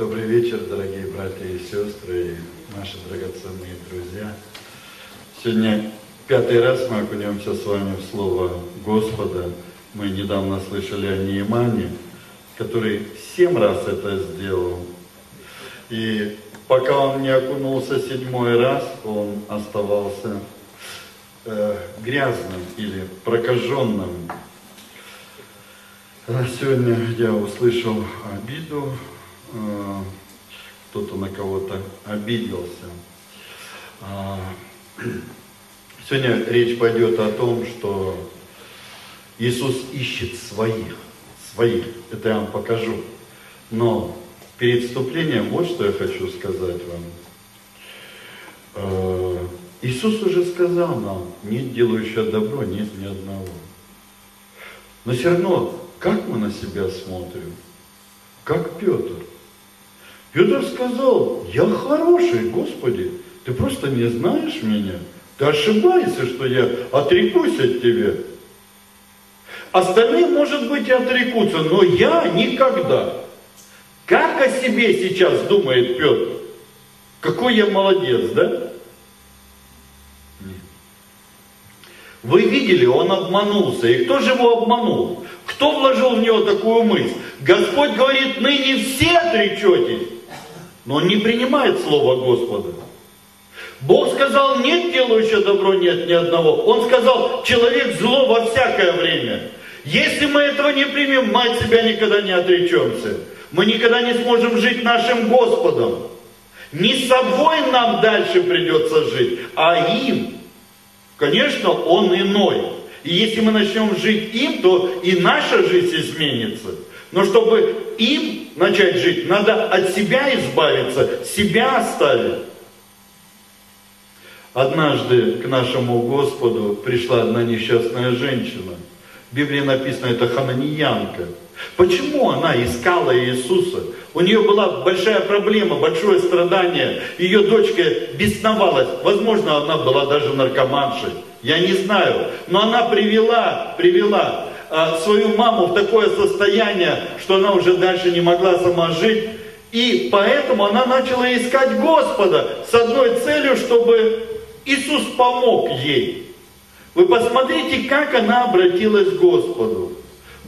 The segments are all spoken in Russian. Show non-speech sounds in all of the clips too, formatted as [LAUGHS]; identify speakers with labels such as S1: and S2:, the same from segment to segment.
S1: Добрый вечер, дорогие братья и сестры, и наши драгоценные друзья. Сегодня пятый раз мы окунемся с вами в Слово Господа. Мы недавно слышали о Неемане, который семь раз это сделал. И пока он не окунулся седьмой раз, он оставался э, грязным или прокаженным. Сегодня я услышал обиду, кто-то на кого-то обиделся. А, сегодня речь пойдет о том, что Иисус ищет своих, своих, это я вам покажу. Но перед вступлением вот что я хочу сказать вам. А, Иисус уже сказал нам, нет делающего добро, нет ни одного. Но все равно, как мы на себя смотрим? Как Петр. Петр сказал, я хороший, Господи, ты просто не знаешь меня. Ты ошибаешься, что я отрекусь от тебя. Остальные, может быть, и отрекутся, но я никогда. Как о себе сейчас думает Петр? Какой я молодец, да? Вы видели, он обманулся. И кто же его обманул? Кто вложил в него такую мысль? Господь говорит, ныне все отречетесь. Но он не принимает слово Господа. Бог сказал, нет делающего добро, нет ни одного. Он сказал, человек зло во всякое время. Если мы этого не примем, мы от себя никогда не отречемся. Мы никогда не сможем жить нашим Господом. Не собой нам дальше придется жить, а им. Конечно, Он иной. И если мы начнем жить им, то и наша жизнь изменится. Но чтобы им начать жить, надо от себя избавиться, себя оставить. Однажды к нашему Господу пришла одна несчастная женщина. В Библии написано, это хананиянка. Почему она искала Иисуса? У нее была большая проблема, большое страдание. Ее дочка бесновалась. Возможно, она была даже наркоманшей. Я не знаю. Но она привела, привела свою маму в такое состояние, что она уже дальше не могла сама жить. И поэтому она начала искать Господа с одной целью, чтобы Иисус помог ей. Вы посмотрите, как она обратилась к Господу.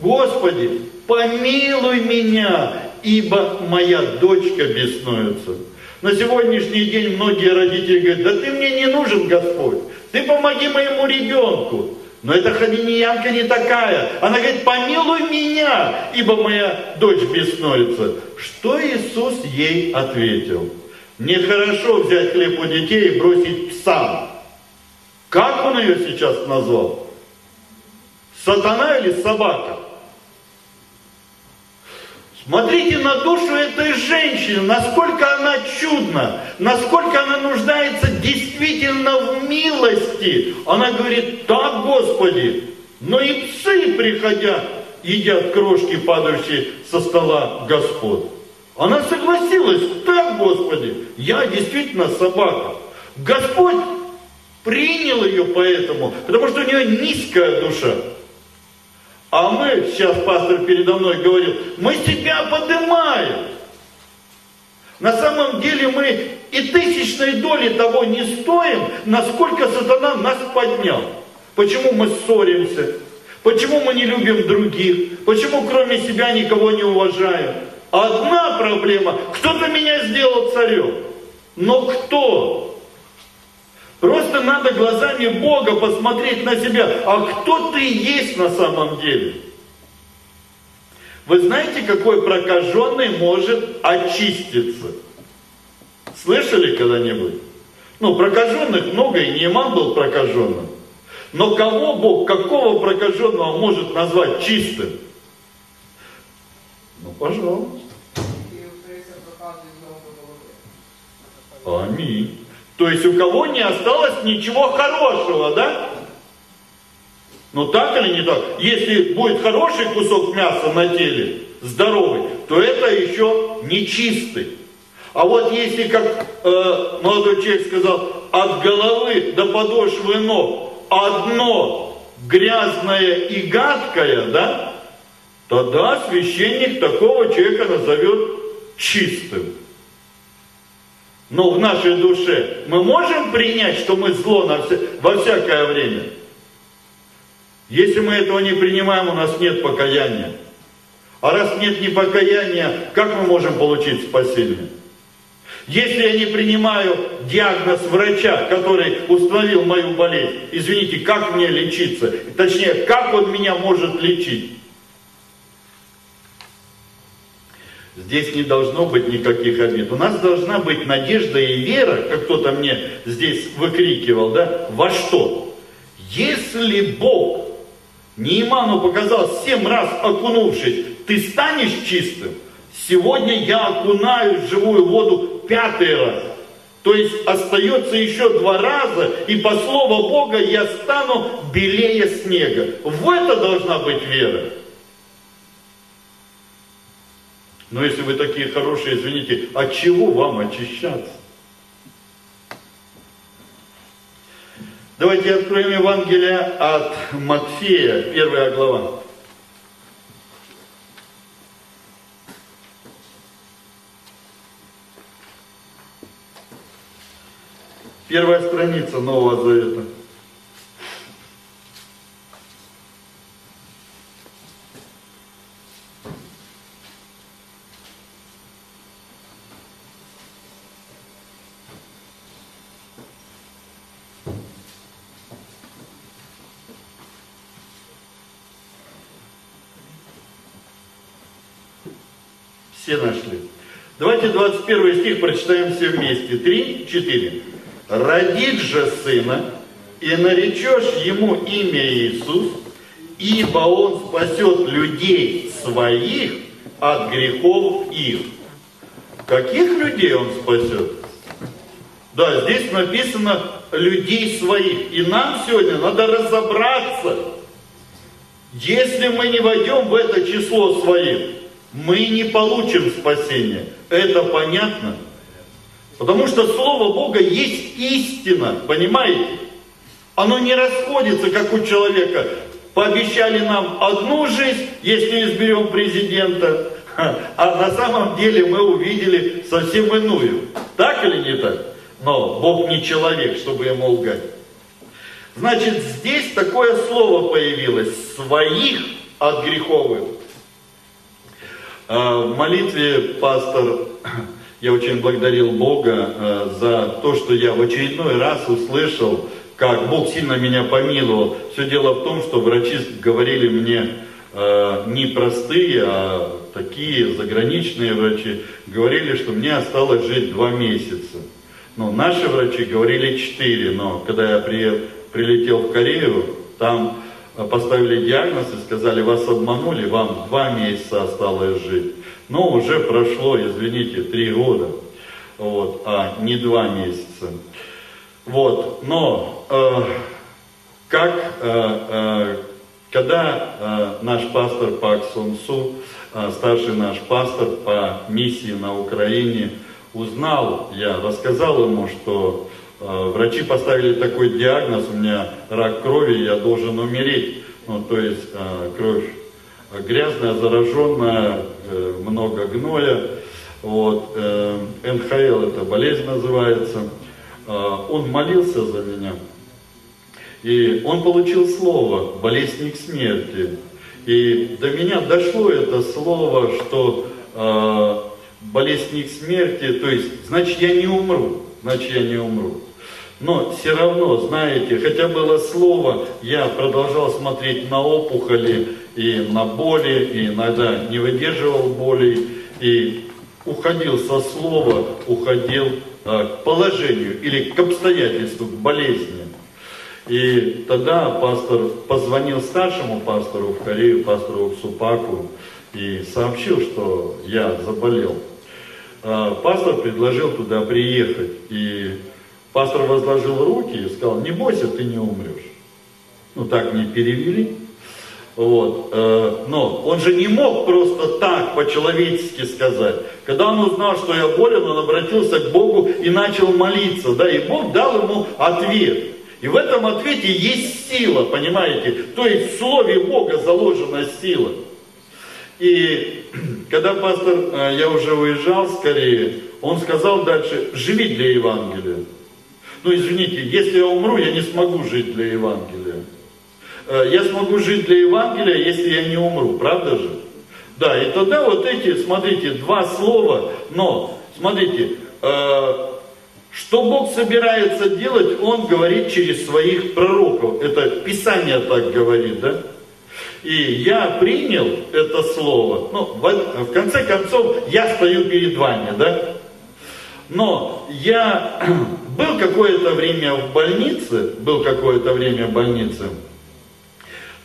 S1: Господи, помилуй меня, ибо моя дочка беснуется. На сегодняшний день многие родители говорят, да ты мне не нужен, Господь, ты помоги моему ребенку. Но эта ханиньянка не такая. Она говорит, помилуй меня, ибо моя дочь беснуется. Что Иисус ей ответил? Нехорошо взять хлеб у детей и бросить псам. Как он ее сейчас назвал? Сатана или собака? Смотрите на душу этой женщины, насколько она чудна, насколько она нуждается действительно в милости. Она говорит, так, Господи, но и псы, приходя, едят крошки, падающие со стола Господь. Она согласилась, так, Господи, я действительно собака. Господь принял ее поэтому, потому что у нее низкая душа. А мы, сейчас пастор передо мной говорил, мы себя поднимаем. На самом деле мы и тысячной доли того не стоим, насколько сатана нас поднял. Почему мы ссоримся? Почему мы не любим других? Почему кроме себя никого не уважаем? Одна проблема, кто-то меня сделал царем. Но кто? Просто надо глазами Бога посмотреть на себя. А кто ты есть на самом деле? Вы знаете, какой прокаженный может очиститься? Слышали когда-нибудь? Ну, прокаженных много, и Нейман был прокаженным. Но кого Бог, какого прокаженного может назвать чистым? Ну, пожалуйста. Аминь. То есть у кого не осталось ничего хорошего, да? Ну так или не так? Если будет хороший кусок мяса на теле, здоровый, то это еще не чистый. А вот если, как э, молодой человек сказал, от головы до подошвы ног одно грязное и гадкое, да, тогда священник такого человека назовет чистым. Но в нашей душе мы можем принять, что мы зло на вся, во всякое время. Если мы этого не принимаем, у нас нет покаяния. А раз нет ни покаяния, как мы можем получить спасение? Если я не принимаю диагноз врача, который установил мою болезнь, извините, как мне лечиться? Точнее, как он меня может лечить? Здесь не должно быть никаких обид. У нас должна быть надежда и вера, как кто-то мне здесь выкрикивал, да, во что? Если Бог Неиману показал семь раз окунувшись, ты станешь чистым. Сегодня я окунаюсь в живую воду пятый раз. То есть остается еще два раза, и по слову Бога я стану белее снега. В это должна быть вера. Но если вы такие хорошие, извините, от чего вам очищаться? Давайте откроем Евангелие от Матфея, первая глава. Первая страница Нового Завета. Все нашли. Давайте 21 стих прочитаем все вместе. Три, четыре. Родит же сына, и наречешь ему имя Иисус, ибо он спасет людей своих от грехов их. Каких людей он спасет? Да, здесь написано людей своих. И нам сегодня надо разобраться. Если мы не войдем в это число своих, мы не получим спасения. Это понятно? Потому что Слово Бога есть истина, понимаете? Оно не расходится, как у человека. Пообещали нам одну жизнь, если изберем президента, а на самом деле мы увидели совсем иную. Так или не так? Но Бог не человек, чтобы ему лгать. Значит, здесь такое слово появилось, своих от греховых. А, в молитве пастор я очень благодарил Бога э, за то, что я в очередной раз услышал, как Бог сильно меня помиловал. Все дело в том, что врачи говорили мне э, не простые, а такие заграничные врачи, говорили, что мне осталось жить два месяца. Ну, наши врачи говорили четыре, но когда я при, прилетел в Корею, там поставили диагноз и сказали, вас обманули, вам два месяца осталось жить. Но уже прошло, извините, три года, вот, а не два месяца. Вот, но э, как, э, э, когда э, наш пастор Пак Сун Су, э, старший наш пастор по миссии на Украине, узнал, я рассказал ему, что врачи поставили такой диагноз, у меня рак крови, я должен умереть. Ну, то есть э, кровь грязная, зараженная, э, много гноя. Вот, э, НХЛ это болезнь называется. Э, он молился за меня. И он получил слово «болезнь смерти». И до меня дошло это слово, что э, болезнь смерти, то есть, значит, я не умру, значит, я не умру. Но все равно, знаете, хотя было слово, я продолжал смотреть на опухоли и на боли, и иногда не выдерживал боли, и уходил со слова, уходил а, к положению или к обстоятельству, к болезни. И тогда пастор позвонил старшему пастору в Корею, пастору Супаку, и сообщил, что я заболел. А, пастор предложил туда приехать, и Пастор возложил руки и сказал, не бойся, ты не умрешь. Ну так не перевели. Вот. Э, но он же не мог просто так по-человечески сказать. Когда он узнал, что я болен, он обратился к Богу и начал молиться. Да, и Бог дал ему ответ. И в этом ответе есть сила, понимаете? То есть в слове Бога заложена сила. И [CLEARS THROAT] когда пастор, э, я уже уезжал скорее, он сказал дальше, живи для Евангелия. Ну, извините, если я умру, я не смогу жить для Евангелия. Э, я смогу жить для Евангелия, если я не умру, правда же? Да, и тогда вот эти, смотрите, два слова, но, смотрите, э, что Бог собирается делать, Он говорит через своих пророков. Это Писание так говорит, да? И я принял это слово. Ну, в, в конце концов, я стою перед вами, да? Но я [CLEARS THROAT] был какое-то время в больнице, был какое-то время в больнице,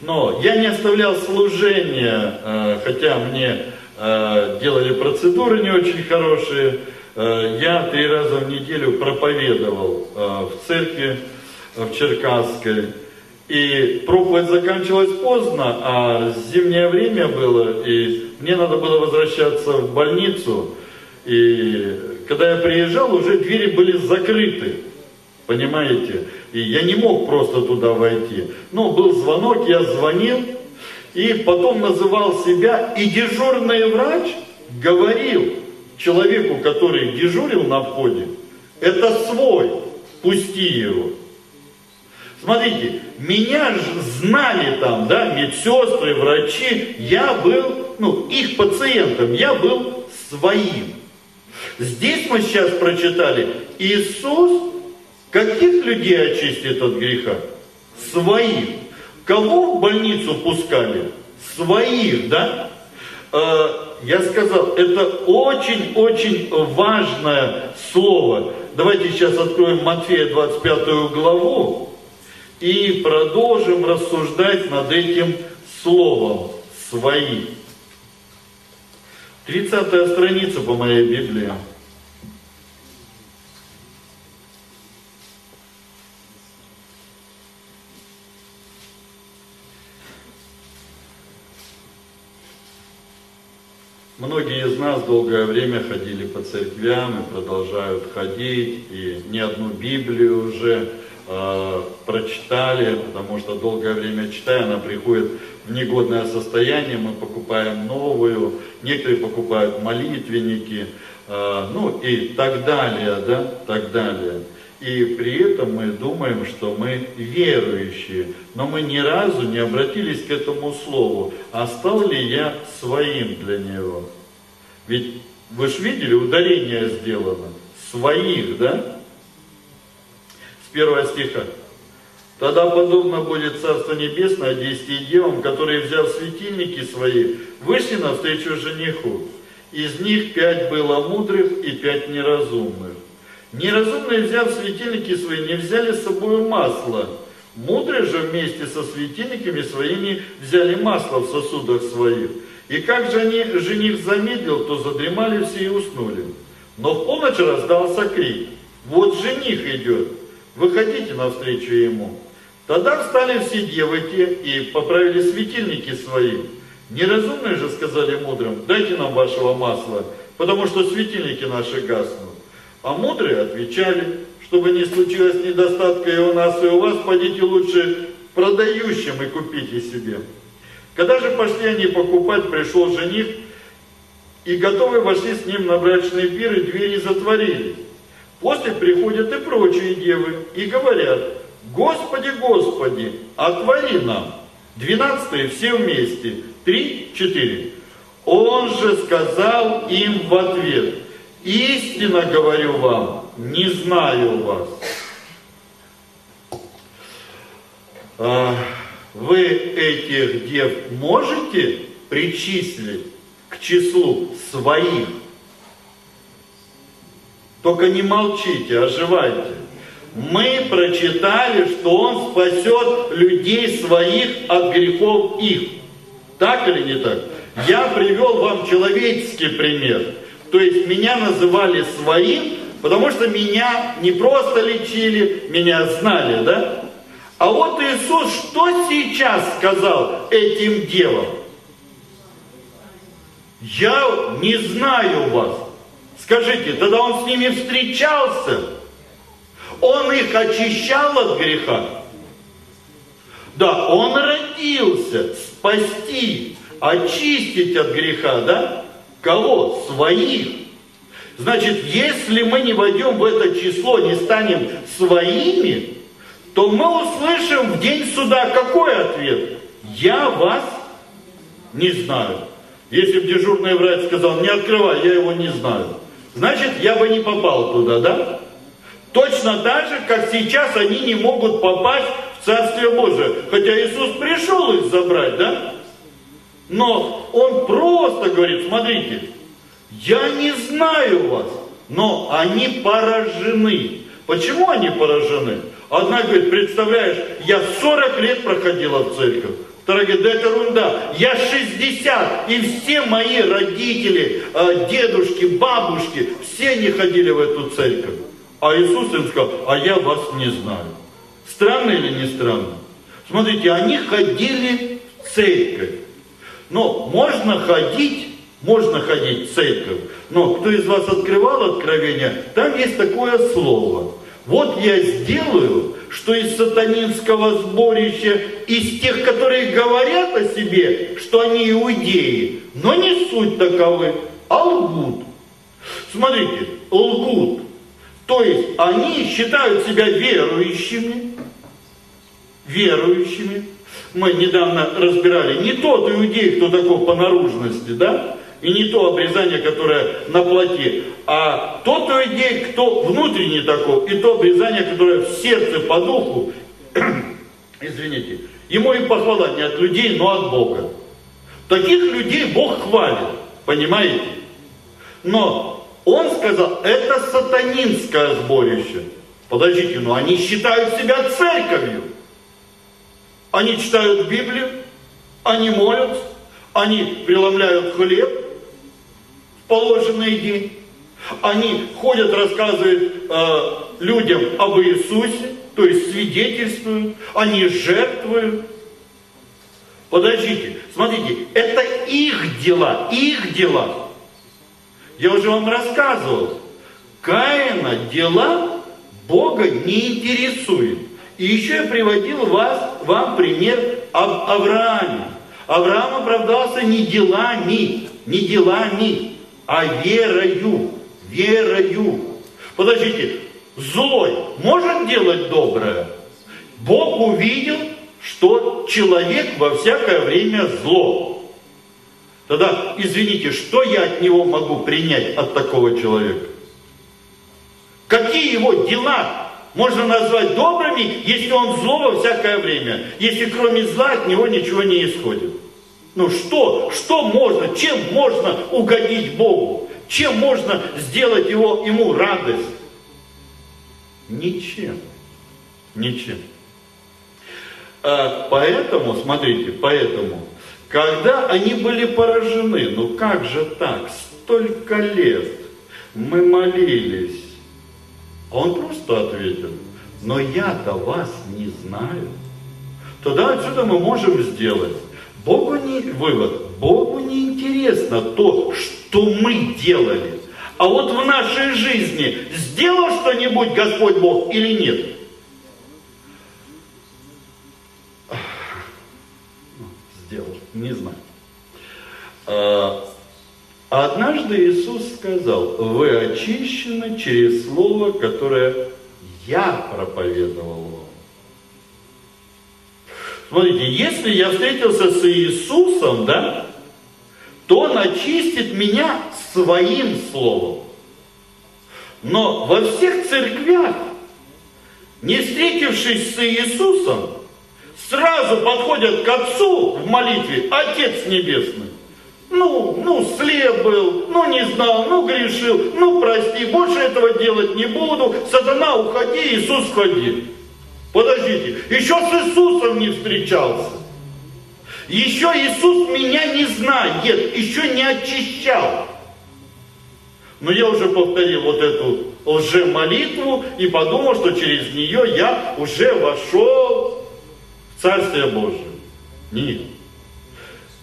S1: но я не оставлял служения, э, хотя мне э, делали процедуры не очень хорошие. Э, я три раза в неделю проповедовал в церкви в Черкасской. И проповедь заканчивалась поздно, а зимнее время было, и мне надо было возвращаться в больницу. И когда я приезжал, уже двери были закрыты. Понимаете? И я не мог просто туда войти. Но был звонок, я звонил, и потом называл себя, и дежурный врач говорил человеку, который дежурил на входе, это свой, пусти его. Смотрите, меня же знали там, да, медсестры, врачи, я был, ну, их пациентом, я был своим. Здесь мы сейчас прочитали, Иисус каких людей очистит от греха? Своих. Кого в больницу пускали? Своих, да? Э, я сказал, это очень-очень важное слово. Давайте сейчас откроем Матфея 25 главу и продолжим рассуждать над этим словом «свои». 30 страница по моей Библии. Многие из нас долгое время ходили по церквям и продолжают ходить, и не одну Библию уже э, прочитали, потому что долгое время читая, она приходит в негодное состояние, мы покупаем новую, некоторые покупают молитвенники, э, ну и так далее, да, так далее. И при этом мы думаем, что мы верующие, но мы ни разу не обратились к этому слову, а стал ли я своим для него. Ведь вы же видели, ударение сделано. Своих, да? С первого стиха. Тогда подобно будет Царство Небесное десяти девам, которые, взяв светильники свои, вышли навстречу жениху. Из них пять было мудрых и пять неразумных. Неразумные, взяв светильники свои, не взяли с собой масло. Мудрые же вместе со светильниками своими взяли масло в сосудах своих. И как же они, жених замедлил, то задремали все и уснули. Но в полночь раздался крик. Вот жених идет, выходите навстречу ему. Тогда встали все девы те и поправили светильники свои. Неразумные же сказали мудрым, дайте нам вашего масла, потому что светильники наши гаснут. А мудрые отвечали, чтобы не случилось недостатка и у нас, и у вас, пойдите лучше продающим и купите себе. Когда же пошли они покупать, пришел жених, и готовые вошли с ним на брачный пир, и двери затворили. После приходят и прочие девы, и говорят, Господи, Господи, отвори нам. Двенадцатые все вместе, три, четыре. Он же сказал им в ответ, Истинно говорю вам, не знаю вас. А, вы этих дев можете причислить к числу своих? Только не молчите, оживайте. Мы прочитали, что Он спасет людей своих от грехов их. Так или не так? Я привел вам человеческий пример. То есть меня называли своим, потому что меня не просто лечили, меня знали, да? А вот Иисус что сейчас сказал этим девам? Я не знаю вас. Скажите, тогда он с ними встречался? Он их очищал от греха? Да, он родился спасти, очистить от греха, да? Кого? Своих. Значит, если мы не войдем в это число, не станем своими, то мы услышим в день суда какой ответ? Я вас не знаю. Если бы дежурный врач сказал, не открывай, я его не знаю. Значит, я бы не попал туда, да? Точно так же, как сейчас они не могут попасть в Царствие Божие. Хотя Иисус пришел их забрать, да? Но Он просто говорит, смотрите, я не знаю вас, но они поражены. Почему они поражены? Одна говорит, представляешь, я 40 лет проходила в церковь. Вторая говорит, да это ерунда. Я 60, и все мои родители, э, дедушки, бабушки, все не ходили в эту церковь. А Иисус им сказал, а я вас не знаю. Странно или не странно? Смотрите, они ходили в церковь. Но можно ходить, можно ходить в церковь. Но кто из вас открывал откровение, там есть такое слово. Вот я сделаю, что из сатанинского сборища, из тех, которые говорят о себе, что они иудеи, но не суть таковы, а лгут. Смотрите, лгут. То есть они считают себя верующими, верующими. Мы недавно разбирали не тот иудей, кто такой по наружности, да, и не то обрезание, которое на плоте, а тот иудей, кто внутренний такой, и то обрезание, которое в сердце по духу, [CLEARS THROAT] извините, ему и похвала не от людей, но от Бога. Таких людей Бог хвалит, понимаете? Но он сказал, это сатанинское сборище. Подождите, но они считают себя церковью. Они читают Библию, они молятся, они преломляют хлеб, положенный день. Они ходят, рассказывают э, людям об Иисусе, то есть свидетельствуют, они жертвуют. Подождите, смотрите, это их дела, их дела. Я уже вам рассказывал, Каина дела Бога не интересует. И еще я приводил вас, вам пример об Аврааме. Авраам оправдался не делами, не делами, а верою, верою. Подождите, злой может делать доброе? Бог увидел, что человек во всякое время зло. Тогда, извините, что я от него могу принять, от такого человека? Какие его дела можно назвать добрыми, если он зло во всякое время? Если кроме зла от него ничего не исходит? Ну что, что можно, чем можно угодить Богу? Чем можно сделать его, ему радость? Ничем. Ничем. А, поэтому, смотрите, поэтому, когда они были поражены, ну как же так, столько лет мы молились, он просто ответил, но я-то вас не знаю. Тогда отсюда мы можем сделать Богу не, вывод, Богу не интересно то, что мы делали. А вот в нашей жизни сделал что-нибудь Господь Бог или нет? Сделал, не знаю. А, однажды Иисус сказал, вы очищены через слово, которое я проповедовал вам. Смотрите, если я встретился с Иисусом, да, то Он очистит меня своим словом. Но во всех церквях, не встретившись с Иисусом, сразу подходят к Отцу в молитве, Отец Небесный. Ну, ну, слеп был, ну, не знал, ну, грешил, ну, прости, больше этого делать не буду, сатана, уходи, Иисус, входи. Подождите, еще с Иисусом не встречался. Еще Иисус меня не знает, еще не очищал. Но я уже повторил вот эту лже-молитву и подумал, что через нее я уже вошел Царствие Божие. Нет.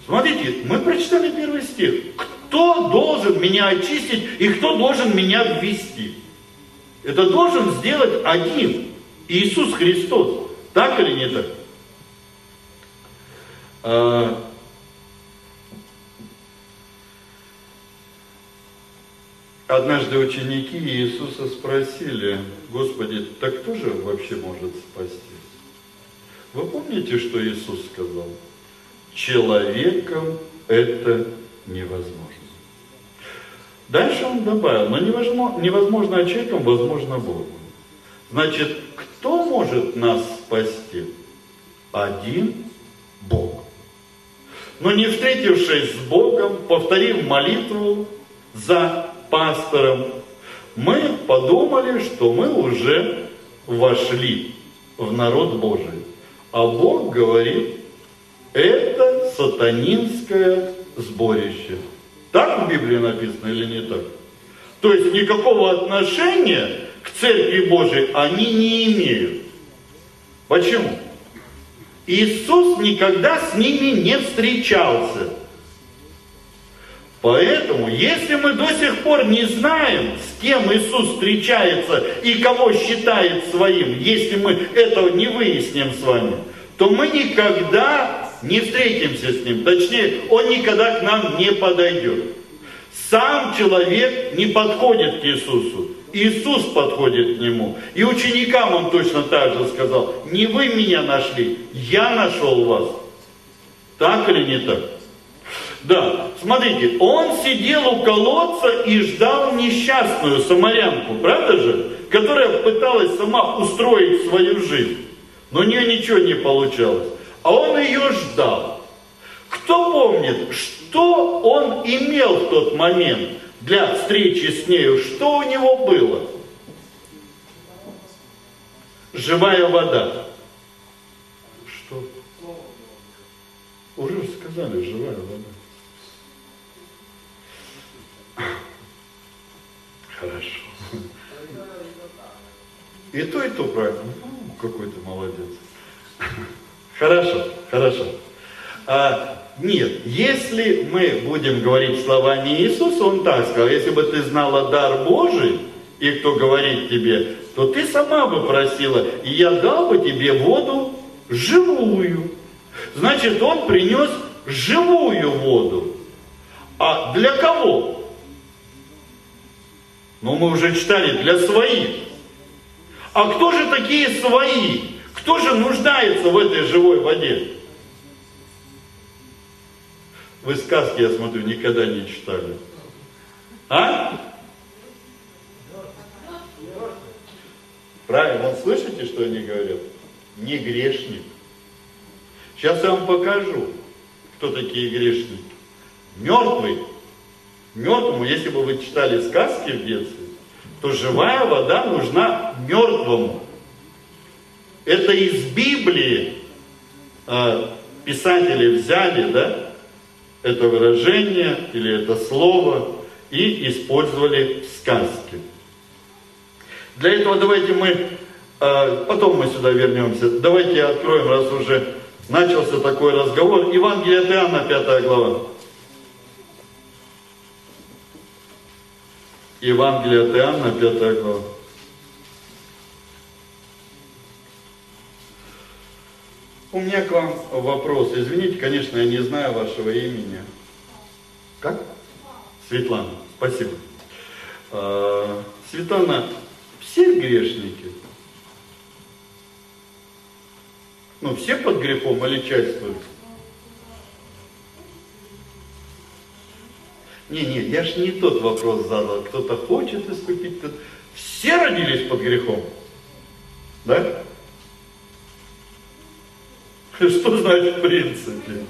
S1: Смотрите, мы прочитали первый стих. Кто должен меня очистить и кто должен меня ввести? Это должен сделать один, Иисус Христос. Так или не так? А, однажды ученики Иисуса спросили, Господи, так кто же вообще может спасти? Вы помните, что Иисус сказал? Человеком это невозможно. Дальше он добавил, но невозможно, невозможно человеком, возможно Богу. Значит, кто может нас спасти? Один Бог. Но не встретившись с Богом, повторив молитву за пастором, мы подумали, что мы уже вошли в народ Божий. А Бог говорит, это сатанинское сборище. Так в Библии написано или не так? То есть никакого отношения к Церкви Божией они не имеют. Почему? Иисус никогда с ними не встречался. Поэтому, если мы до сих пор не знаем, с кем Иисус встречается и кого считает своим, если мы этого не выясним с вами, то мы никогда не встретимся с Ним. Точнее, Он никогда к нам не подойдет. Сам человек не подходит к Иисусу. Иисус подходит к нему. И ученикам он точно так же сказал, не вы меня нашли, я нашел вас. Так или не так? Да, смотрите, он сидел у колодца и ждал несчастную самарянку, правда же? Которая пыталась сама устроить свою жизнь. Но у нее ничего не получалось. А он ее ждал. Кто помнит, что он имел в тот момент для встречи с нею? Что у него было? Живая вода. Что? Уже сказали, живая вода. Хорошо. И то, и то правильно. Ну, какой ты молодец. Хорошо, хорошо. А, нет, если мы будем говорить словами Иисуса, Он так сказал, если бы ты знала дар Божий, и кто говорит тебе, то ты сама бы просила, и я дал бы тебе воду живую. Значит, Он принес живую воду. А для кого? Ну, мы уже читали, для своих. А кто же такие свои? Кто же нуждается в этой живой воде? Вы сказки, я смотрю, никогда не читали. А? Правильно, слышите, что они говорят? Не грешник. Сейчас я вам покажу, кто такие грешники. Мертвый. Мертвому, если бы вы читали сказки в детстве, то живая вода нужна мертвому. Это из Библии э, писатели взяли, да, это выражение или это слово и использовали в сказке. Для этого давайте мы, э, потом мы сюда вернемся, давайте откроем, раз уже начался такой разговор, Евангелие от Иоанна, 5 глава. Евангелие от Иоанна, 5 глава. У меня к вам вопрос. Извините, конечно, я не знаю вашего имени. Как? Светлана. Спасибо. А, Светлана, все грешники? Ну, все под грехом или часть только? Не, не, я ж не тот вопрос задал. Кто-то хочет искупить, кто Все родились под грехом? Да? [LAUGHS] Что значит в принципе?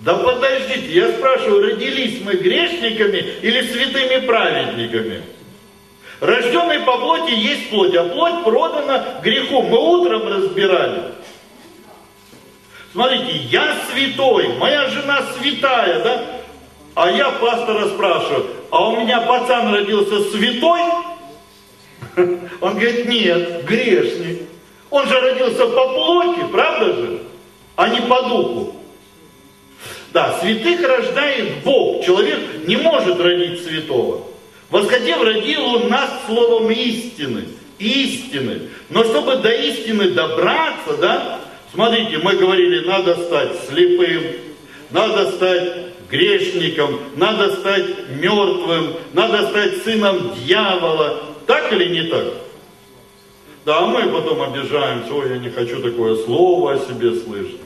S1: Да подождите, я спрашиваю, родились мы грешниками или святыми праведниками? Рожденный по плоти есть плоть, а плоть продана греху. Мы утром разбирали. Смотрите, я святой, моя жена святая, да? А я пастора спрашиваю, а у меня пацан родился святой? [LAUGHS] Он говорит, нет, грешник. Он же родился по плоти, правда же? А не по духу. Да, святых рождает Бог. Человек не может родить святого. Восходив, родил он нас словом истины. Истины. Но чтобы до истины добраться, да, смотрите, мы говорили, надо стать слепым, надо стать грешником, надо стать мертвым, надо стать сыном дьявола. Так или не так? Да, а мы потом обижаемся, ой, я не хочу такое слово о себе слышать.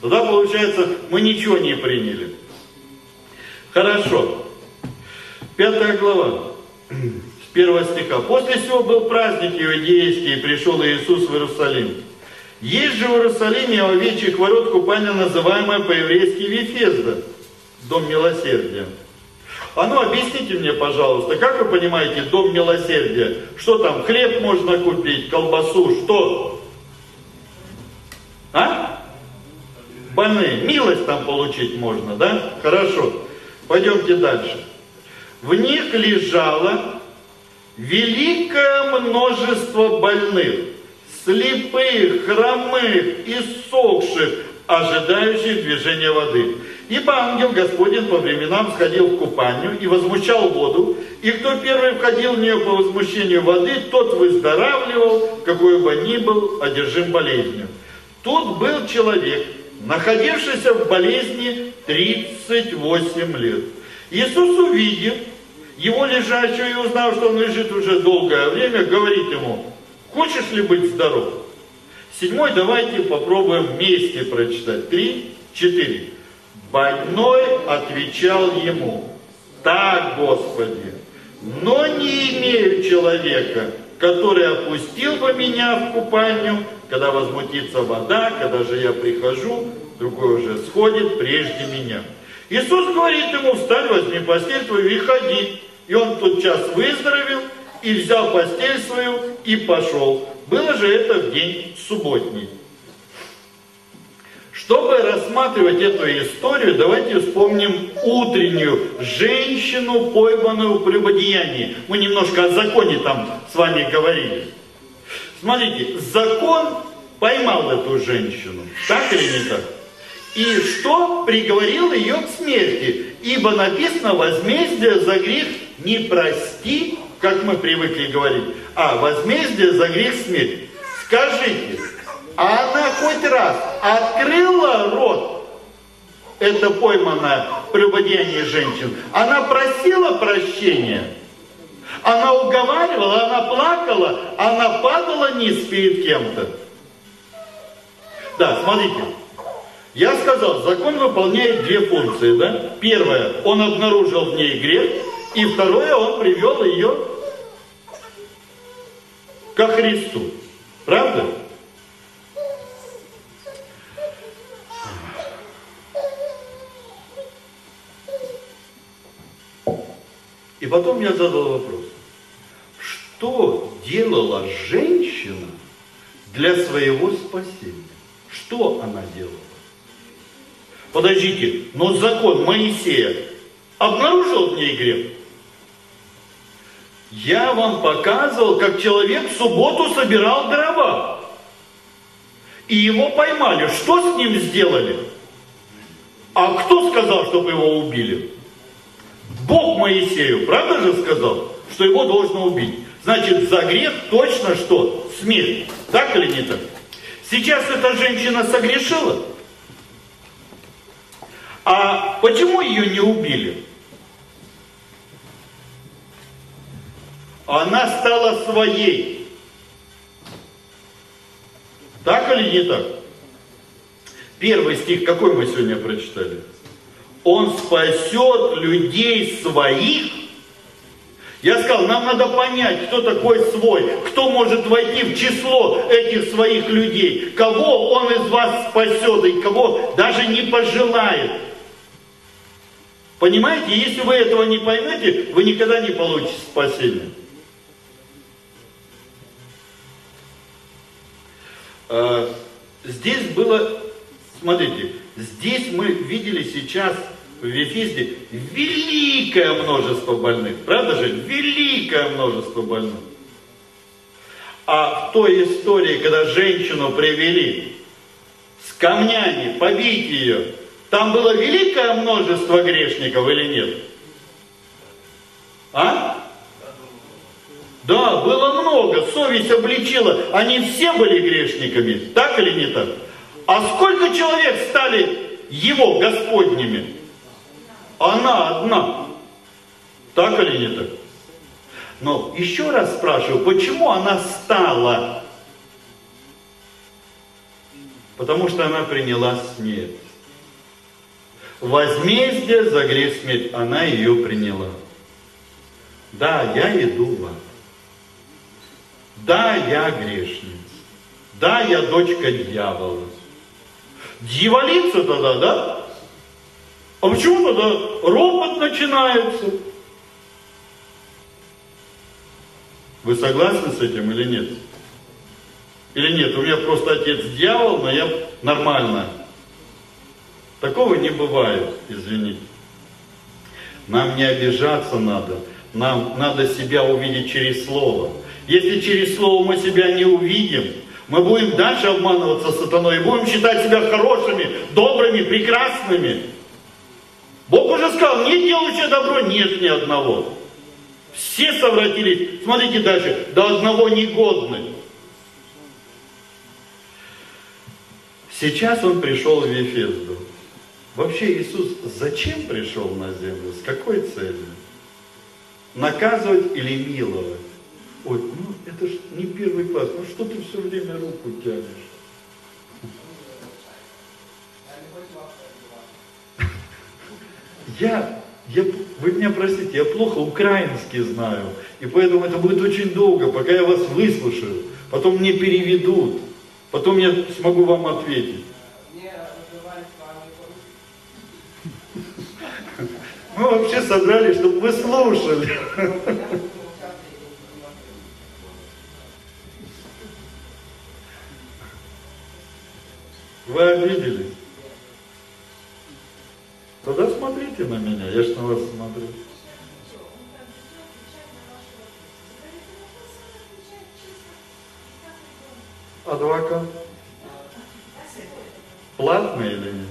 S1: Тогда получается, мы ничего не приняли. Хорошо. Пятая глава, с первого стиха. После всего был праздник иудейский, и пришел Иисус в Иерусалим. Есть же в Иерусалиме овечьих ворот купальня, называемая по-еврейски Вифезда, дом милосердия. А ну объясните мне, пожалуйста, как вы понимаете дом милосердия? Что там, хлеб можно купить, колбасу, что? А? Больные, милость там получить можно, да? Хорошо. Пойдемте дальше. В них лежало великое множество больных, слепых, хромых, иссохших, ожидающих движения воды. Ибо ангел Господень по временам сходил в купальню и возмущал воду, и кто первый входил в нее по возмущению воды, тот выздоравливал, какой бы ни был одержим болезнью. Тут был человек, находившийся в болезни 38 лет. Иисус, увидев его лежащего и узнав, что он лежит уже долгое время, говорит ему, хочешь ли быть здоров? Седьмой давайте попробуем вместе прочитать. Три, четыре. Больной отвечал ему, так, Господи, но не имею человека, который опустил бы меня в купальню, когда возмутится вода, когда же я прихожу, другой уже сходит прежде меня. Иисус говорит ему, встань, возьми постель твою и ходи. И он тот час выздоровел, и взял постель свою, и пошел. Было же это в день субботний. Чтобы рассматривать эту историю, давайте вспомним утреннюю женщину, пойманную в прелюбодеянии. Мы немножко о законе там с вами говорили. Смотрите, закон поймал эту женщину, так или не так? И что? Приговорил ее к смерти. Ибо написано, возмездие за грех не прости, как мы привыкли говорить, а возмездие за грех смерть. Скажите, а она хоть раз открыла рот, это пойманное прелюбодеяние женщин, она просила прощения, она уговаривала, она плакала, она падала низ перед кем-то. Да, смотрите, я сказал, закон выполняет две функции, да? Первое, он обнаружил в ней грех, и второе, он привел ее ко Христу. Правда? И потом я задал вопрос, что делала женщина для своего спасения? Что она делала? Подождите, но закон Моисея обнаружил в ней грех? Я вам показывал, как человек в субботу собирал дрова. И его поймали. Что с ним сделали? А кто сказал, чтобы его убили? Бог Моисею, правда же сказал, что его должно убить? Значит, за грех точно что? Смерть. Так или не так? Сейчас эта женщина согрешила. А почему ее не убили? Она стала своей. Так или не так? Первый стих, какой мы сегодня прочитали? Он спасет людей своих. Я сказал, нам надо понять, кто такой свой, кто может войти в число этих своих людей, кого он из вас спасет и кого даже не пожелает. Понимаете, если вы этого не поймете, вы никогда не получите спасения. А, здесь было, смотрите, здесь мы видели сейчас в Ефизде великое множество больных. Правда же? Великое множество больных. А в той истории, когда женщину привели с камнями, побить ее, там было великое множество грешников или нет? А? Да, было много, совесть обличила. Они все были грешниками, так или не так? А сколько человек стали его господними? Она одна. Так или не так? Но еще раз спрашиваю, почему она стала? Потому что она приняла смерть. Возмездие за грех смерть, она ее приняла. Да, я иду в ад. Да, я грешница. Да, я дочка дьявола. Дьяволица тогда, да? А почему тогда ропот начинается? Вы согласны с этим или нет? Или нет, у меня просто отец дьявол, но я нормально. Такого не бывает, извините. Нам не обижаться надо, нам надо себя увидеть через Слово. Если через Слово мы себя не увидим, мы будем дальше обманываться сатаной и будем считать себя хорошими, добрыми, прекрасными. Бог уже сказал, не делающее добро нет ни одного. Все совратились. Смотрите дальше. До одного негодных. Сейчас он пришел в Ефезду. Вообще Иисус зачем пришел на землю? С какой целью? Наказывать или миловать? Ой, ну это же не первый класс, ну что ты все время руку тянешь? Я я, вы меня простите, я плохо украинский знаю, и поэтому это будет очень долго, пока я вас выслушаю. Потом мне переведут, потом я смогу вам ответить. [LAUGHS] Мы вообще собрались, чтобы вы слушали. [LAUGHS] Вы обиделись? Тогда смотрите на меня, я ж на вас смотрю. Адвокат? Платный или нет?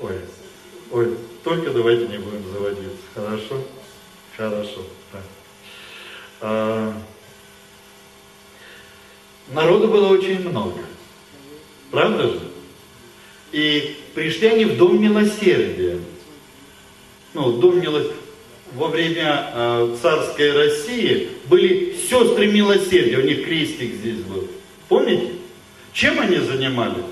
S1: Ой, ой, только давайте не будем заводиться, хорошо? Хорошо. Так. А, народу было очень много. Правда же? И пришли они в дом милосердия. Ну, дом милосердия. Во время э, царской России были сестры милосердия, у них крестик здесь был. Помните? Чем они занимались?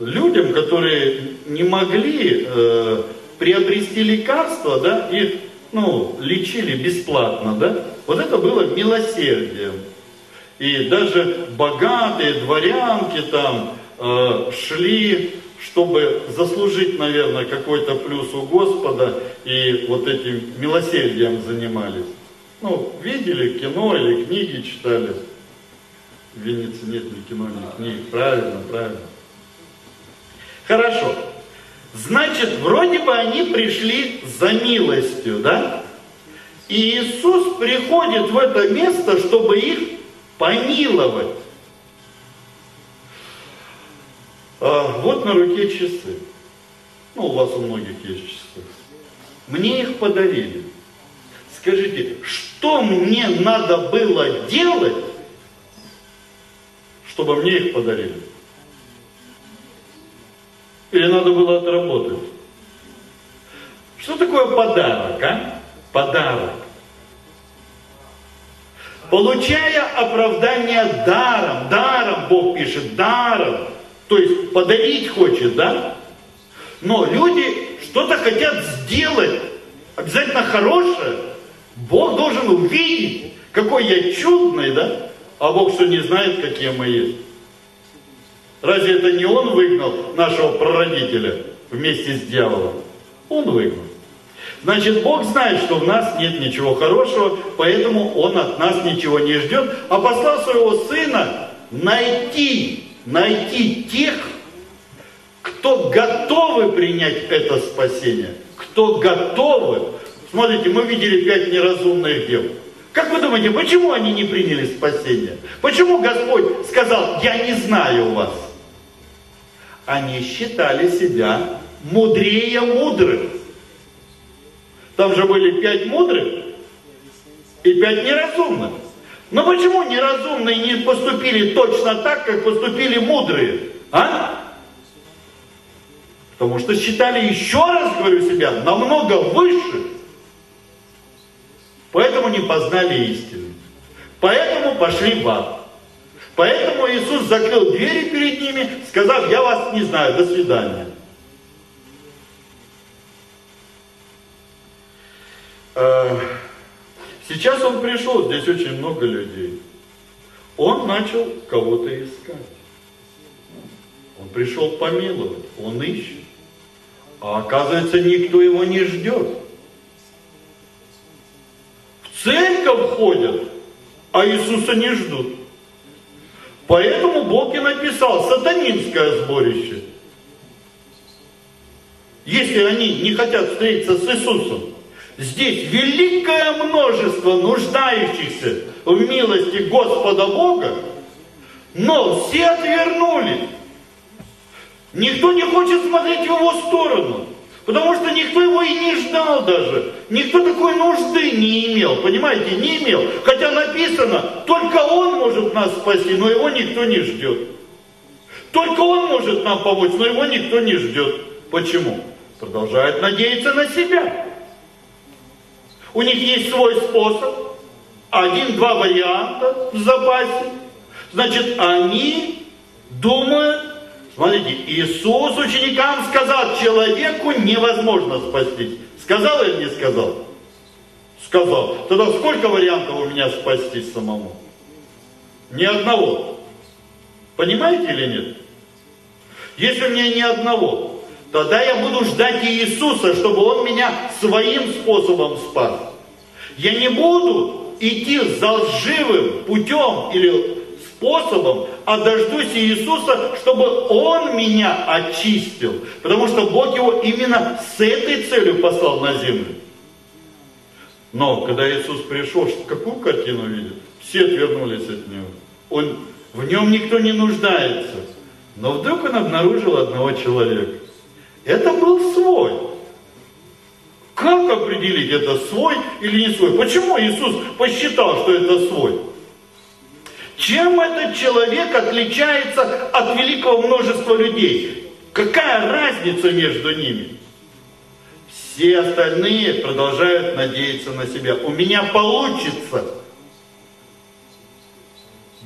S1: Людям, которые не могли э, приобрести лекарства, да, их ну, лечили бесплатно, да? Вот это было милосердием. И даже богатые дворянки там, Э, шли, чтобы заслужить, наверное, какой-то плюс у Господа и вот этим милосердием занимались. Ну, видели кино или книги читали. В Венеции нет ни кино, ни книг. Правильно, правильно. Хорошо. Значит, вроде бы они пришли за милостью, да? И Иисус приходит в это место, чтобы их помиловать. А, вот на руке часы. Ну, у вас у многих есть часы. Мне их подарили. Скажите, что мне надо было делать, чтобы мне их подарили? Или надо было отработать? Что такое подарок, а? Подарок. Получая оправдание даром, даром Бог пишет, даром. То есть подарить хочет, да? Но люди что-то хотят сделать, обязательно хорошее. Бог должен увидеть, какой я чудный, да? А Бог что не знает, какие мы есть. Разве это не Он выгнал нашего прародителя вместе с дьяволом? Он выгнал. Значит, Бог знает, что в нас нет ничего хорошего, поэтому Он от нас ничего не ждет, а послал своего Сына найти найти тех, кто готовы принять это спасение, кто готовы. Смотрите, мы видели пять неразумных дел. Как вы думаете, почему они не приняли спасение? Почему Господь сказал, я не знаю вас? Они считали себя мудрее мудрых. Там же были пять мудрых и пять неразумных. Но почему неразумные не поступили точно так, как поступили мудрые? А? Потому что считали, еще раз говорю себя, намного выше. Поэтому не познали истину. Поэтому пошли в ад. Поэтому Иисус закрыл двери перед ними, сказав, я вас не знаю, до свидания. Э, сейчас он пришел, здесь очень много людей. Он начал кого-то искать. Он пришел помиловать, он ищет. А оказывается, никто его не ждет. В церковь ходят, а Иисуса не ждут. Поэтому Бог и написал сатанинское сборище. Если они не хотят встретиться с Иисусом, здесь великое множество нуждающихся в милости Господа Бога, но все отвернулись. Никто не хочет смотреть в его сторону. Потому что никто его и не ждал даже. Никто такой нужды не имел, понимаете, не имел. Хотя написано, только он может нас спасти, но его никто не ждет. Только он может нам помочь, но его никто не ждет. Почему? Продолжают надеяться на себя. У них есть свой способ, один-два варианта в запасе. Значит, они думают, Смотрите, Иисус ученикам сказал, человеку невозможно спастись. Сказал или не сказал? Сказал. Тогда сколько вариантов у меня спастись самому? Ни одного. Понимаете или нет? Если у меня ни одного, тогда я буду ждать Иисуса, чтобы Он меня своим способом спас. Я не буду идти за лживым путем или способом, а дождусь Иисуса, чтобы Он меня очистил. Потому что Бог его именно с этой целью послал на землю. Но когда Иисус пришел, какую картину видит? Все отвернулись от Него. Он, в нем никто не нуждается. Но вдруг он обнаружил одного человека. Это был свой. Как определить, это свой или не свой? Почему Иисус посчитал, что это свой? Чем этот человек отличается от великого множества людей? Какая разница между ними? Все остальные продолжают надеяться на себя. У меня получится.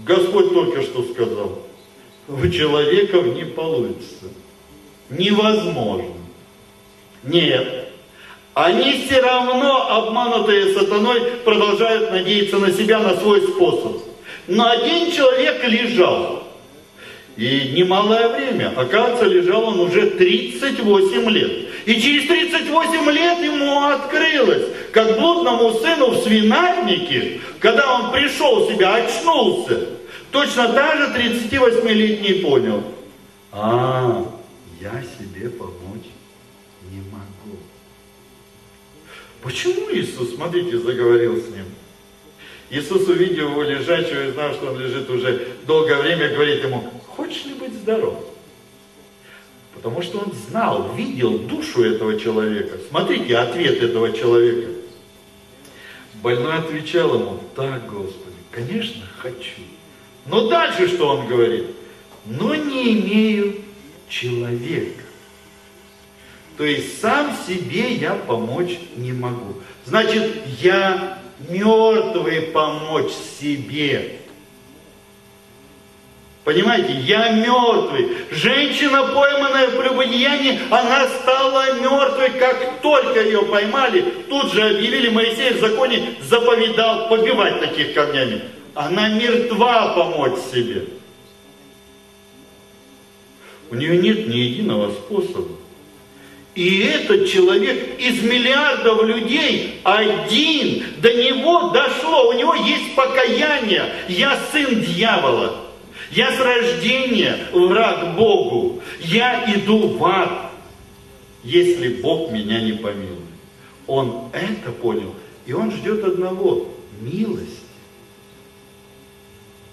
S1: Господь только что сказал, у человеков не получится. Невозможно. Нет. Они все равно, обманутые сатаной, продолжают надеяться на себя, на свой способ. Но один человек лежал. И немалое время. Оказывается, лежал он уже 38 лет. И через 38 лет ему открылось, как блудному сыну в свинарнике, когда он пришел в себя, очнулся, точно так же 38-летний понял, а, я себе помочь не могу. Почему Иисус, смотрите, заговорил с ним? Иисус, увидел его лежачего и знал, что он лежит уже долгое время, говорит ему, хочешь ли быть здоров? Потому что он знал, видел душу этого человека. Смотрите ответ этого человека. Больной отвечал ему, так, Господи, конечно, хочу. Но дальше что он говорит? Но не имею человека. То есть сам себе я помочь не могу. Значит, я мертвый помочь себе. Понимаете, я мертвый. Женщина, пойманная в прелюбодеянии, она стала мертвой, как только ее поймали. Тут же объявили, Моисей в законе заповедал побивать таких камнями. Она мертва помочь себе. У нее нет ни единого способа. И этот человек из миллиардов людей один, до него дошло, у него есть покаяние. Я сын дьявола. Я с рождения враг Богу. Я иду в ад, если Бог меня не помилует. Он это понял, и он ждет одного – милость.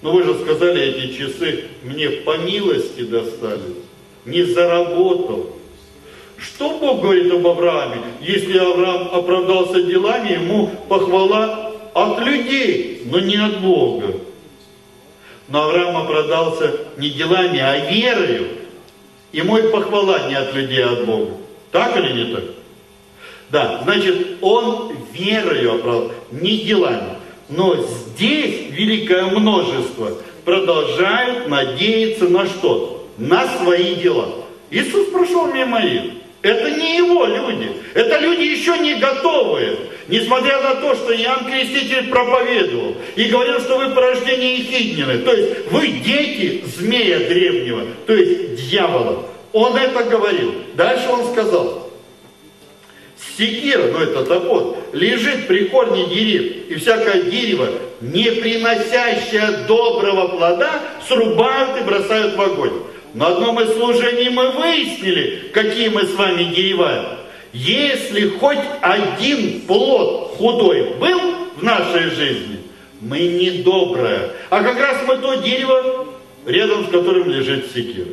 S1: Но вы же сказали, эти часы мне по милости достались, не заработал. Что Бог говорит об Аврааме? Если Авраам оправдался делами, ему похвала от людей, но не от Бога. Но Авраам оправдался не делами, а верою. И мой похвала не от людей, а от Бога. Так или не так? Да, значит, он верою оправдал, не делами. Но здесь великое множество продолжают надеяться на что? На свои дела. Иисус прошел мимо их. Это не его люди. Это люди еще не готовые. Несмотря на то, что Иоанн Креститель проповедовал и говорил, что вы порождение Ехиднины, то есть вы дети змея древнего, то есть дьявола. Он это говорил. Дальше он сказал, секира, ну это топор, лежит при корне дерев, и всякое дерево, не приносящее доброго плода, срубают и бросают в огонь. На одном из служений мы выяснили, какие мы с вами дерева. Если хоть один плод худой был в нашей жизни, мы не доброе. А как раз мы то дерево, рядом с которым лежит секира.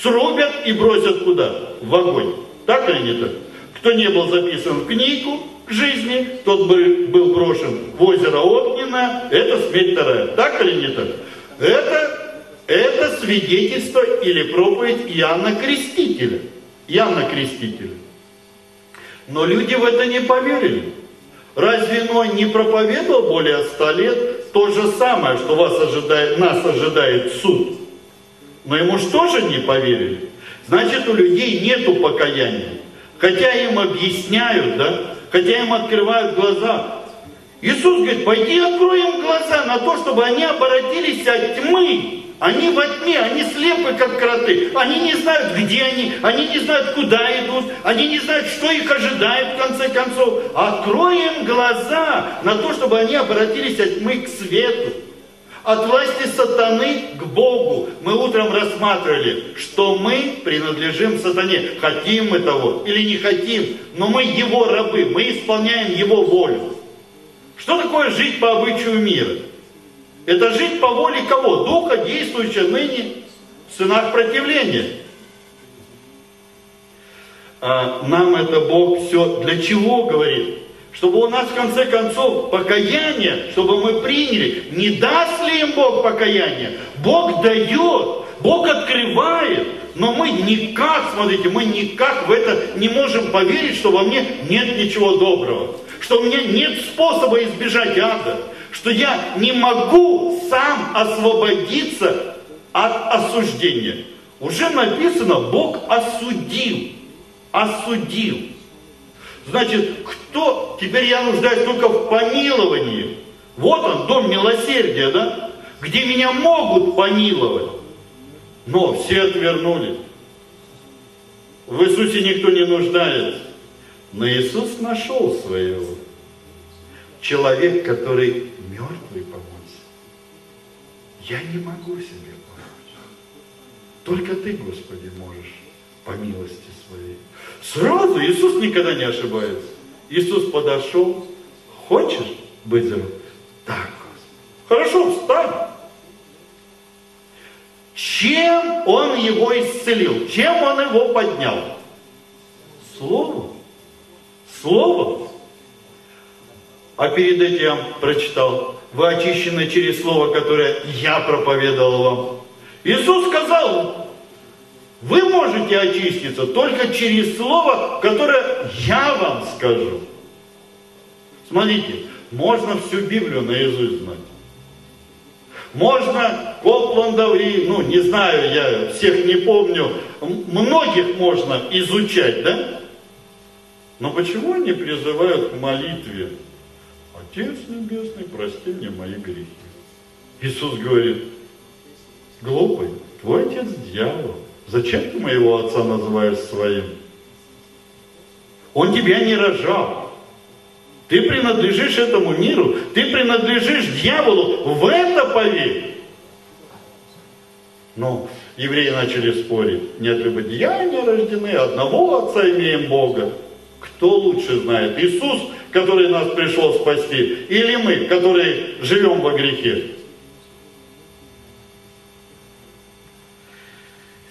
S1: Срубят и бросят куда? В огонь. Так или не так? Кто не был записан в книгу жизни, тот был брошен в озеро Огненно, это смерть вторая. Так или не так? Это, это свидетельство или проповедь Иоанна Крестителя. Иоанна Крестителя. Но люди в это не поверили. Разве Ной не проповедовал более ста лет то же самое, что вас ожидает, нас ожидает суд? Но ему же тоже не поверили. Значит, у людей нету покаяния. Хотя им объясняют, да, хотя им открывают глаза. Иисус говорит, пойди открой им глаза на то, чтобы они обратились от тьмы они во тьме, они слепы, как кроты. Они не знают, где они, они не знают, куда идут, они не знают, что их ожидает в конце концов. Откроем глаза на то, чтобы они обратились от тьмы к свету. От власти сатаны к Богу. Мы утром рассматривали, что мы принадлежим сатане. Хотим мы того или не хотим, но мы его рабы, мы исполняем его волю. Что такое жить по обычаю мира? Это жить по воле кого? Духа, действующего ныне в сынах противления. А нам это Бог все для чего говорит? Чтобы у нас в конце концов покаяние, чтобы мы приняли. Не даст ли им Бог покаяние? Бог дает, Бог открывает, но мы никак, смотрите, мы никак в это не можем поверить, что во мне нет ничего доброго, что у меня нет способа избежать ада, что я не могу сам освободиться от осуждения. Уже написано, Бог осудил. Осудил. Значит, кто, теперь я нуждаюсь только в помиловании. Вот он, дом милосердия, да? Где меня могут помиловать. Но все отвернули. В Иисусе никто не нуждается. Но Иисус нашел своего. Человек, который мертвый помочь. Я не могу себе помочь. Только Ты, Господи, можешь по милости своей. Сразу Иисус никогда не ошибается. Иисус подошел, хочешь быть здоров? Так, Господи. Хорошо, встань. Чем он его исцелил? Чем он его поднял? Слово. Слово. А перед этим прочитал, вы очищены через слово, которое я проповедовал вам. Иисус сказал, вы можете очиститься только через слово, которое я вам скажу. Смотрите, можно всю Библию наизусть знать. Можно Копландов и, ну, не знаю, я всех не помню, многих можно изучать, да? Но почему они призывают к молитве? Отец Небесный, прости мне мои грехи. Иисус говорит, глупый, твой отец дьявол. Зачем ты моего отца называешь своим? Он тебя не рожал. Ты принадлежишь этому миру, ты принадлежишь дьяволу, в это поверь. Но евреи начали спорить, нет ли бы деяния рождены, одного отца имеем Бога. Кто лучше знает, Иисус, который нас пришел спасти, или мы, которые живем во грехе?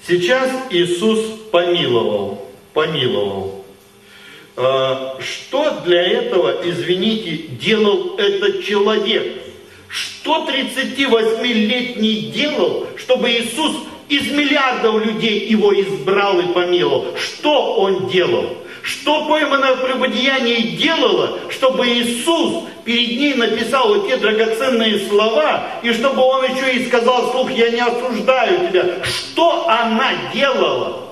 S1: Сейчас Иисус помиловал, помиловал. А, что для этого, извините, делал этот человек? Что 38-летний делал, чтобы Иисус из миллиардов людей его избрал и помиловал. Что он делал? Что пойманное прелюбодеяние делало, чтобы Иисус перед ней написал вот те драгоценные слова, и чтобы он еще и сказал слух, я не осуждаю тебя. Что она делала?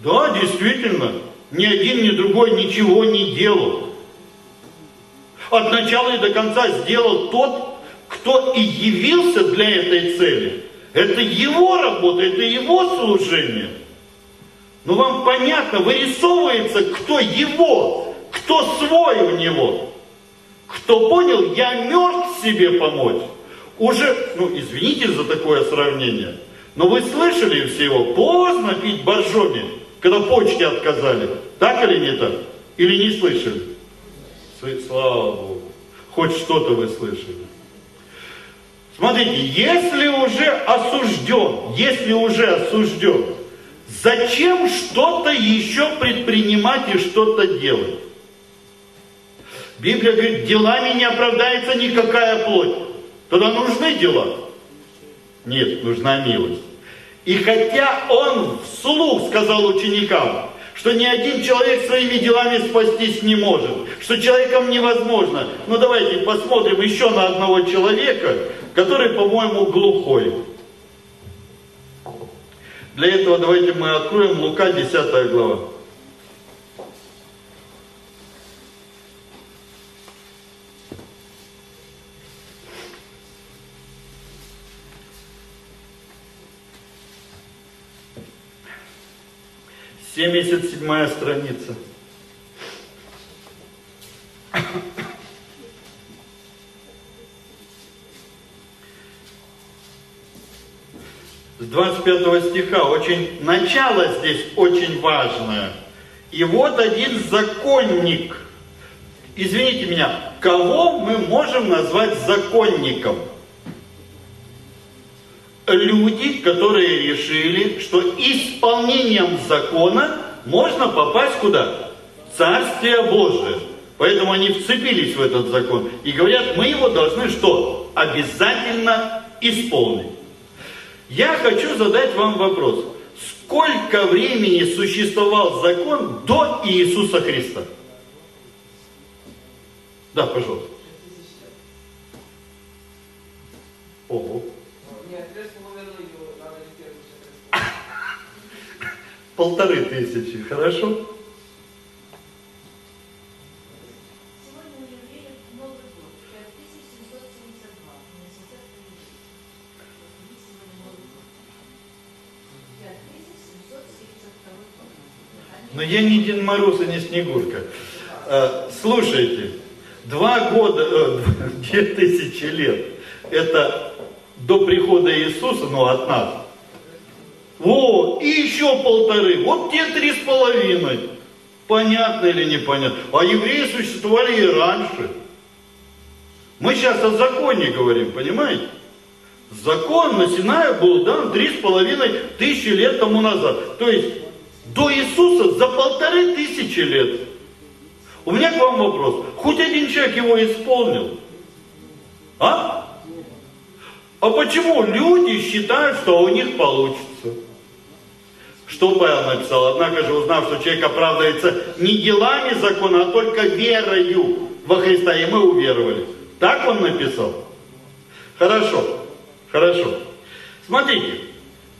S1: Да, действительно, ни один, ни другой ничего не делал. От начала и до конца сделал тот, кто и явился для этой цели. Это его работа, это его служение. Но вам понятно, вырисовывается, кто его, кто свой у него. Кто понял, я мертв себе помочь. Уже, ну извините за такое сравнение, но вы слышали всего, поздно пить боржоми, когда почки отказали. Так или не? Или не слышали? Слава Богу. Хоть что-то вы слышали. Смотрите, если уже осужден, если уже осужден, зачем что-то еще предпринимать и что-то делать? Библия говорит, делами не оправдается никакая плоть. Тогда нужны дела? Нет, нужна милость. И хотя он вслух сказал ученикам, что ни один человек своими делами спастись не может, что человеком невозможно. Но давайте посмотрим еще на одного человека, который, по-моему, глухой. Для этого давайте мы откроем Лука 10 глава. 77 страница. 25 стиха очень начало здесь очень важное. И вот один законник. Извините меня, кого мы можем назвать законником? люди, которые решили, что исполнением закона можно попасть куда? В Царствие Божие. Поэтому они вцепились в этот закон и говорят, мы его должны что? Обязательно исполнить. Я хочу задать вам вопрос. Сколько времени существовал закон до Иисуса Христа? Да, пожалуйста. Ого. Полторы тысячи, хорошо? Но я не Дед Мороз и не Снегурка. А, слушайте, два года, э, [LAUGHS] две тысячи лет, это до прихода Иисуса, ну от нас, вот, и еще полторы. Вот те три с половиной. Понятно или непонятно? А евреи существовали и раньше. Мы сейчас о законе говорим, понимаете? Закон на Синае был дан три с половиной тысячи лет тому назад. То есть до Иисуса за полторы тысячи лет. У меня к вам вопрос. Хоть один человек его исполнил? А? А почему люди считают, что у них получится? Что Павел написал? Однако же, узнав, что человек оправдывается не делами закона, а только верою во Христа, и мы уверовали. Так он написал? Хорошо, хорошо. Смотрите,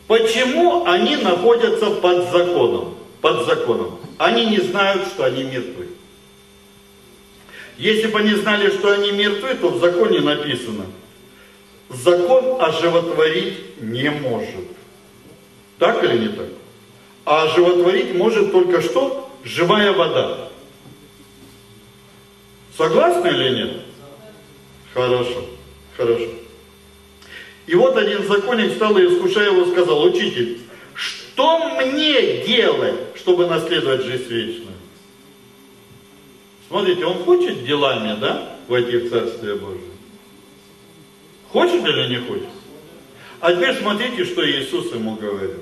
S1: почему они находятся под законом? Под законом. Они не знают, что они мертвы. Если бы они знали, что они мертвы, то в законе написано, закон оживотворить не может. Так или не так? А животворить может только что? Живая вода. Согласны или нет? Хорошо, хорошо. И вот один законник стал и искушая его, сказал, учитель, что мне делать, чтобы наследовать жизнь вечную? Смотрите, он хочет делами, да, войти в Царствие Божие? Хочет или не хочет? А теперь смотрите, что Иисус ему говорит.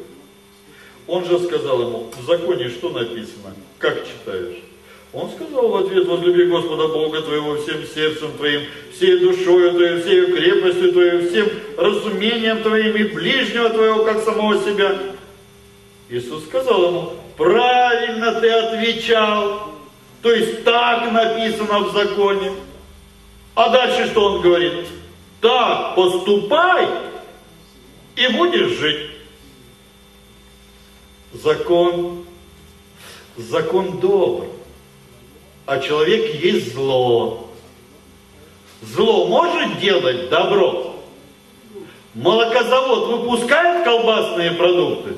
S1: Он же сказал ему, в законе что написано? Как читаешь? Он сказал в ответ, возлюби Господа Бога твоего всем сердцем твоим, всей душою твоей, всей крепостью твоей, всем разумением твоим и ближнего твоего, как самого себя. Иисус сказал ему, правильно ты отвечал, то есть так написано в законе. А дальше что он говорит? Так поступай, и будешь жить. Закон, закон добр а человек есть зло. Зло может делать добро? Молокозавод выпускает колбасные продукты?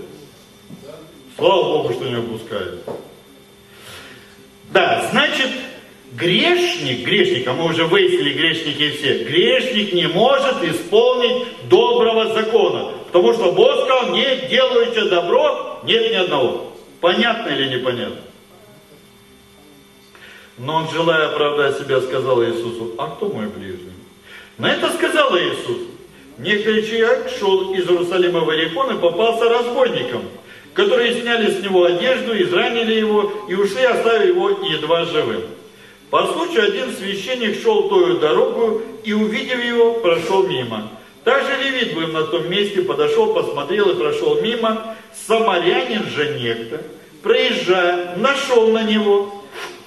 S1: Слава Богу, что не выпускает. Да, значит, грешник, грешник, а мы уже выяснили грешники все, грешник не может исполнить доброго закона. Потому что Бог сказал, не делающее добро, нет ни одного. Понятно или непонятно? Но он, желая оправдать себя, сказал Иисусу, а кто мой ближний? На это сказал Иисус. Некоторый человек шел из Иерусалима в Иерихон и попался разбойникам, которые сняли с него одежду, изранили его и ушли, оставив его едва живым. По случаю один священник шел тою дорогу и, увидев его, прошел мимо. Также левит был на том месте, подошел, посмотрел и прошел мимо. Самарянин же некто, проезжая, нашел на него,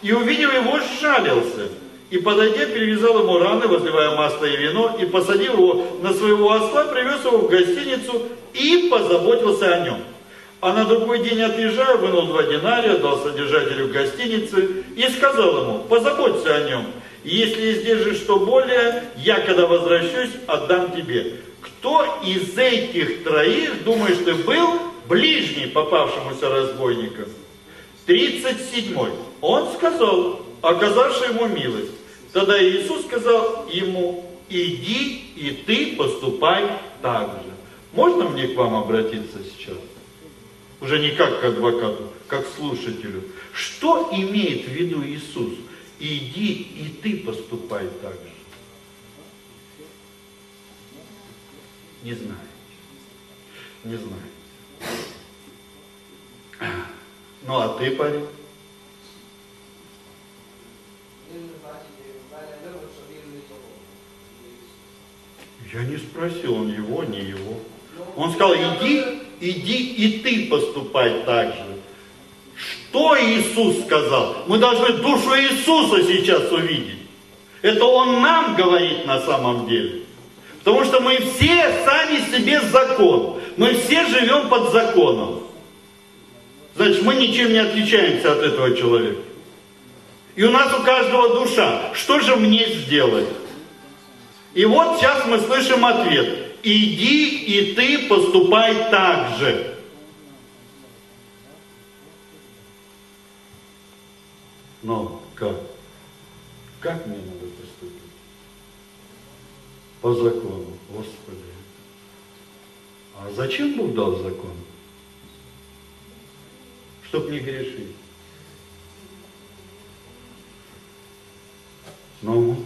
S1: и увидев его, сжалился. И подойдя, перевязал ему раны, возливая масло и вино, и посадил его на своего осла, привез его в гостиницу и позаботился о нем. А на другой день отъезжая, вынул два динария, дал содержателю гостиницы и сказал ему, позаботься о нем. Если издержишь что более, я, когда возвращусь, отдам тебе. Кто из этих троих, думаешь, ты был ближний попавшемуся разбойникам? 37. Он сказал, оказавший ему милость. Тогда Иисус сказал ему, иди и ты поступай так же. Можно мне к вам обратиться сейчас? Уже не как к адвокату, как к слушателю. Что имеет в виду Иисус? Иди и ты поступай так же. Не знаю. Не знаю. Ну а ты, парень? Я не спросил, он его, не его. Он сказал, иди, иди и ты поступай так же. Что Иисус сказал? Мы должны душу Иисуса сейчас увидеть. Это Он нам говорит на самом деле. Потому что мы все сами себе закон. Мы все живем под законом. Значит, мы ничем не отличаемся от этого человека. И у нас у каждого душа. Что же мне сделать? И вот сейчас мы слышим ответ. Иди и ты поступай так же. Но как? Как мне надо поступить? По закону, Господи. А зачем Бог дал закон? Чтоб не грешить. Ну,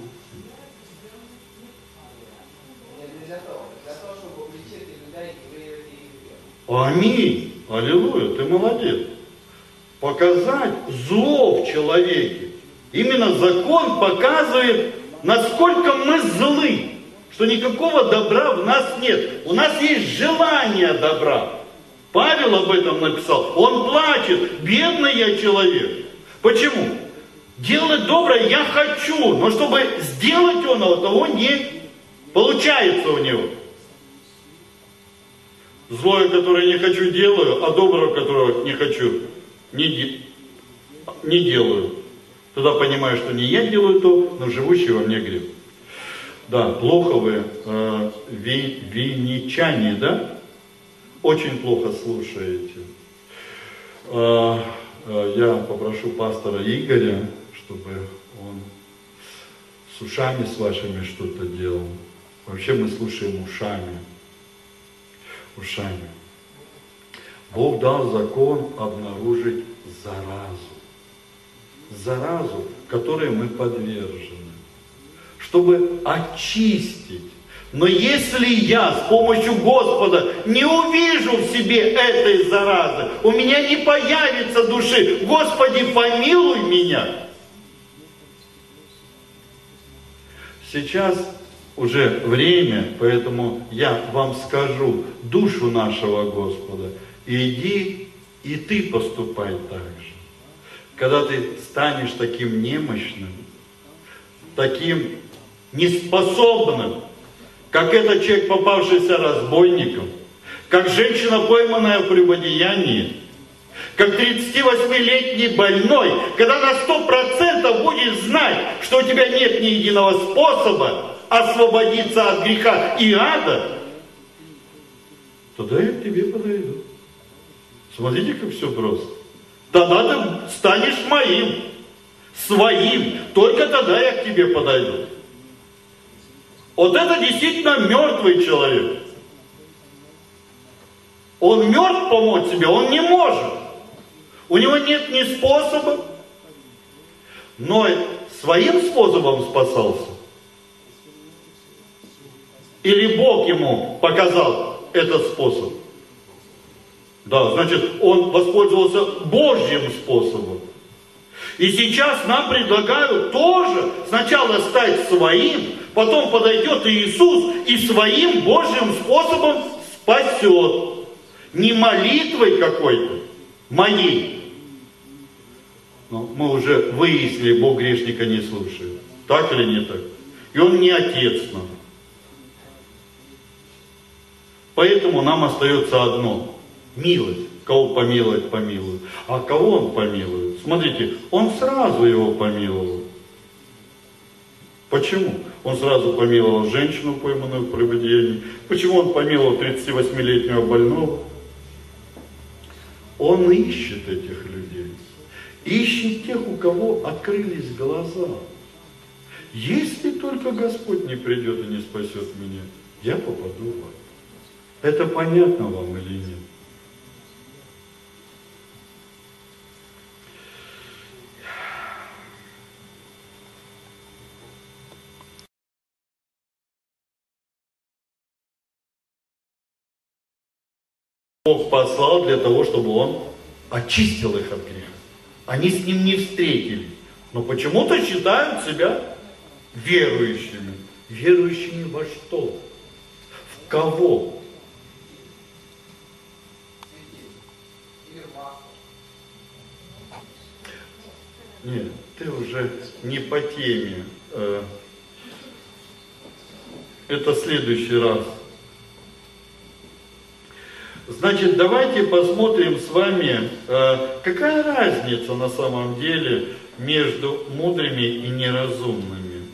S1: Аминь. Аллилуйя, ты молодец. Показать зло в человеке. Именно закон показывает, насколько мы злы, что никакого добра в нас нет. У нас есть желание добра. Павел об этом написал. Он плачет, бедный я человек. Почему? Делать доброе я хочу, но чтобы сделать он того не получается у него. Злое, которое не хочу, делаю, а доброго, которого не хочу, не, де, не делаю. Тогда понимаю, что не я делаю то, но живущий во мне грех. Да, плохо вы, э, ви, виничане, да? Очень плохо слушаете. Э, э, я попрошу пастора Игоря, чтобы он с ушами с вашими что-то делал. Вообще мы слушаем ушами ушами. Бог дал закон обнаружить заразу. Заразу, которой мы подвержены. Чтобы очистить. Но если я с помощью Господа не увижу в себе этой заразы, у меня не появится души, Господи, помилуй меня, Сейчас уже время, поэтому я вам скажу душу нашего Господа. Иди и ты поступай так же. Когда ты станешь таким немощным, таким неспособным, как этот человек, попавшийся разбойником, как женщина, пойманная в прелюбодеянии, как 38-летний больной, когда на 100% будешь знать, что у тебя нет ни единого способа освободиться от греха и ада, тогда я к тебе подойду. Смотрите, как все просто. Тогда ты станешь моим, своим. Только тогда я к тебе подойду. Вот это действительно мертвый человек. Он мертв помочь себе, он не может. У него нет ни способа, но своим способом спасался. Или Бог ему показал этот способ. Да, значит, он воспользовался Божьим способом. И сейчас нам предлагают тоже сначала стать своим, потом подойдет Иисус и своим Божьим способом спасет. Не молитвой какой-то, моей, но мы уже выяснили, Бог грешника не слушает. Так или не так? И Он не отец нам. Поэтому нам остается одно. Милость. Кого помиловать, помилует. А кого Он помилует? Смотрите, Он сразу его помиловал. Почему? Он сразу помиловал женщину, пойманную в прелюбодеянии. Почему он помиловал 38-летнего больного? Он ищет этих. Ищет тех, у кого открылись глаза. Если только Господь не придет и не спасет меня, я попаду в ад. Это понятно вам или нет? Бог послал для того, чтобы Он очистил их от греха. Они с ним не встретились. Но почему-то считают себя верующими. Верующими во что? В кого? Нет, ты уже не по теме. Э, это следующий раз. Значит, давайте посмотрим с вами, э, какая разница на самом деле между мудрыми и неразумными.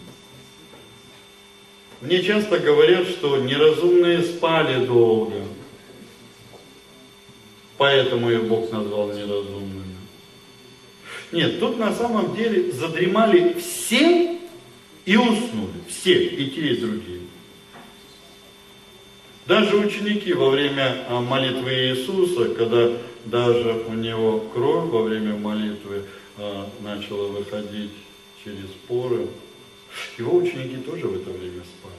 S1: Мне часто говорят, что неразумные спали долго, поэтому их Бог назвал неразумными. Нет, тут на самом деле задремали все и уснули. Все, и те, и другие. Даже ученики во время а, молитвы Иисуса, когда даже у него кровь во время молитвы а, начала выходить через поры, его ученики тоже в это время спали.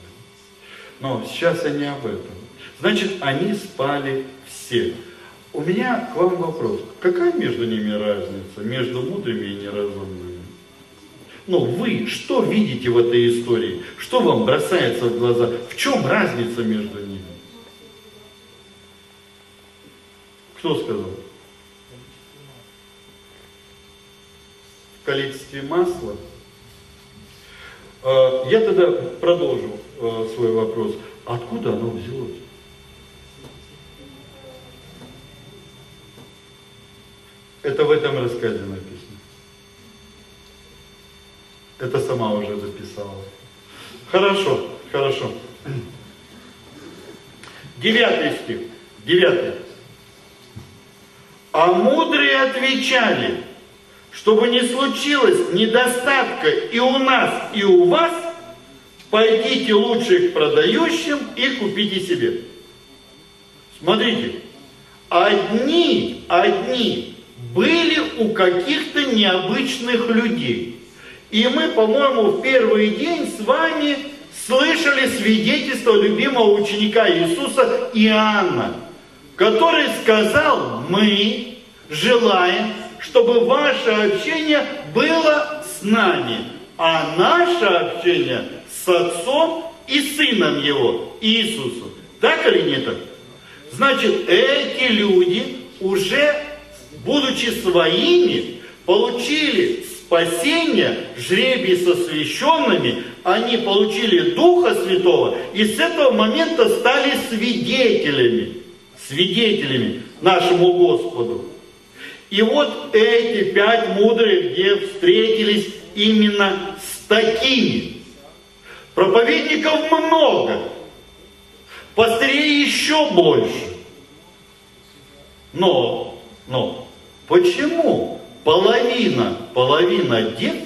S1: Но сейчас я не об этом. Значит, они спали все. У меня к вам вопрос. Какая между ними разница, между мудрыми и неразумными? Ну, вы что видите в этой истории? Что вам бросается в глаза? В чем разница между ними? Кто сказал? В количестве масла. А, я тогда продолжу а, свой вопрос. Откуда оно взялось? Это в этом рассказе написано. Это сама уже записала. Хорошо, хорошо. Девятый стих. Девятый. А мудрые отвечали, чтобы не случилось недостатка и у нас, и у вас, пойдите лучше к продающим и купите себе. Смотрите, одни, одни были у каких-то необычных людей. И мы, по-моему, в первый день с вами слышали свидетельство любимого ученика Иисуса Иоанна, который сказал, мы желаем, чтобы ваше общение было с нами, а наше общение с Отцом и Сыном Его, Иисусом. Так или не? Значит, эти люди уже, будучи своими, получили спасение, жребий со священными, они получили Духа Святого и с этого момента стали свидетелями, свидетелями нашему Господу. И вот эти пять мудрых дев встретились именно с такими. Проповедников много, пастырей еще больше. Но, но, почему половина, половина дев,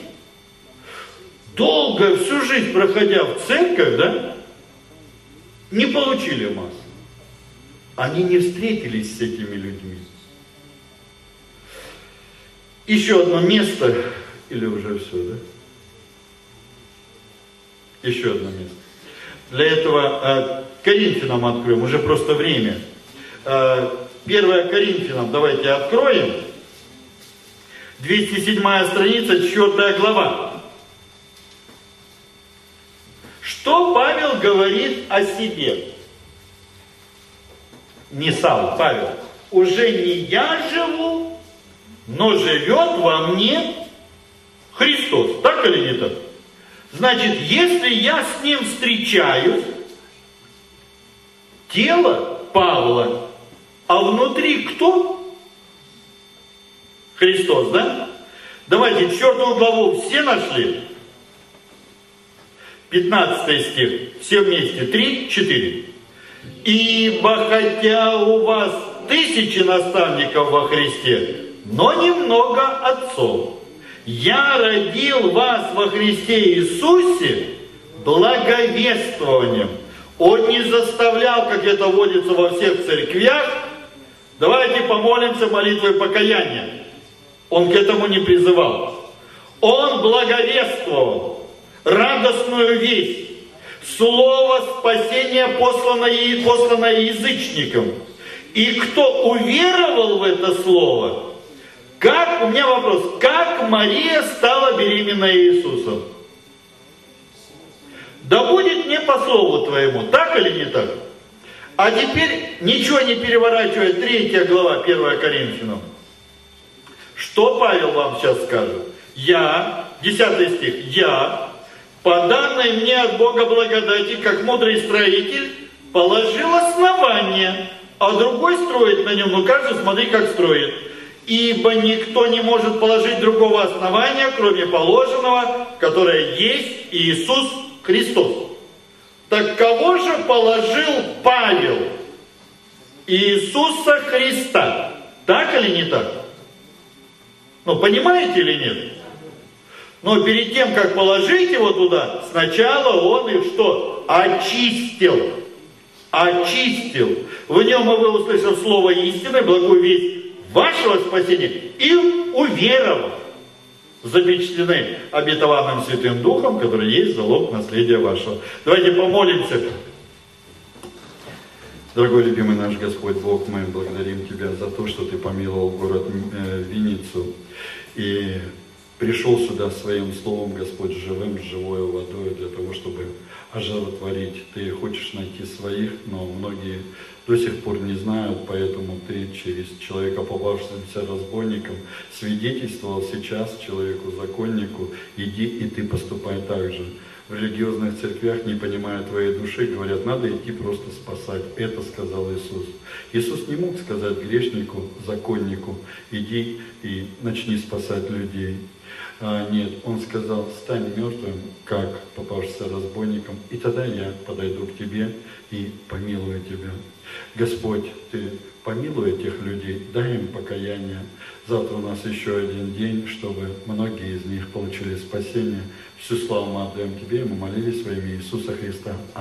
S1: долго всю жизнь проходя в церковь, да, не получили масс? Они не встретились с этими людьми. Еще одно место, или уже все, да? Еще одно место. Для этого э, Коринфянам откроем, уже просто время. Э, 1 Коринфянам давайте откроем. 207 страница, 4 глава. Что Павел говорит о себе? Не Савл, Павел. Уже не я живу, но живет во мне Христос. Так или не так? Значит, если я с ним встречаюсь, тело Павла, а внутри кто? Христос, да? Давайте четвертую главу все нашли? 15 стих, все вместе, 3, 4. Ибо хотя у вас тысячи наставников во Христе, но немного отцов. Я родил вас во Христе Иисусе благовествованием. Он не заставлял, как это водится во всех церквях, давайте помолимся молитвой покаяния. Он к этому не призывал. Он благовествовал радостную весть, слово спасения посланное, посланное язычникам. И кто уверовал в это слово, как, у меня вопрос, как Мария стала беременной Иисусом? Да будет не по слову твоему, так или не так? А теперь, ничего не переворачивая, третья глава, 1 Коринфянам. Что Павел вам сейчас скажет? Я, 10 стих, я, по данной мне от Бога благодати, как мудрый строитель, положил основание, а другой строит на нем, ну каждый смотри, как строит. Ибо никто не может положить другого основания, кроме положенного, которое есть Иисус Христос. Так кого же положил Павел? Иисуса Христа. Так или не так? Ну, понимаете или нет? Но перед тем, как положить его туда, сначала он их что? Очистил. Очистил. В нем вы услышав слово истины, благую весть вашего спасения и уверовав, запечатлены обетованным Святым Духом, который есть залог наследия вашего. Давайте помолимся. Дорогой любимый наш Господь Бог, мы благодарим Тебя за то, что Ты помиловал город э, Винницу и пришел сюда своим словом, Господь, живым, живой водой для того, чтобы оживотворить. Ты хочешь найти своих, но многие до сих пор не знают, поэтому ты через человека, попавшегося разбойником, свидетельствовал сейчас человеку-законнику, иди и ты поступай так же. В религиозных церквях, не понимая твоей души, говорят, надо идти просто спасать. Это сказал Иисус. Иисус не мог сказать грешнику, законнику, иди и начни спасать людей. А, нет, он сказал, стань мертвым, как попавшийся разбойником, и тогда я подойду к тебе и помилую тебя. Господь, Ты помилуй этих людей, дай им покаяние. Завтра у нас еще один день, чтобы многие из них получили спасение. Всю славу мы отдаем Тебе, мы молились во имя Иисуса Христа. Аминь.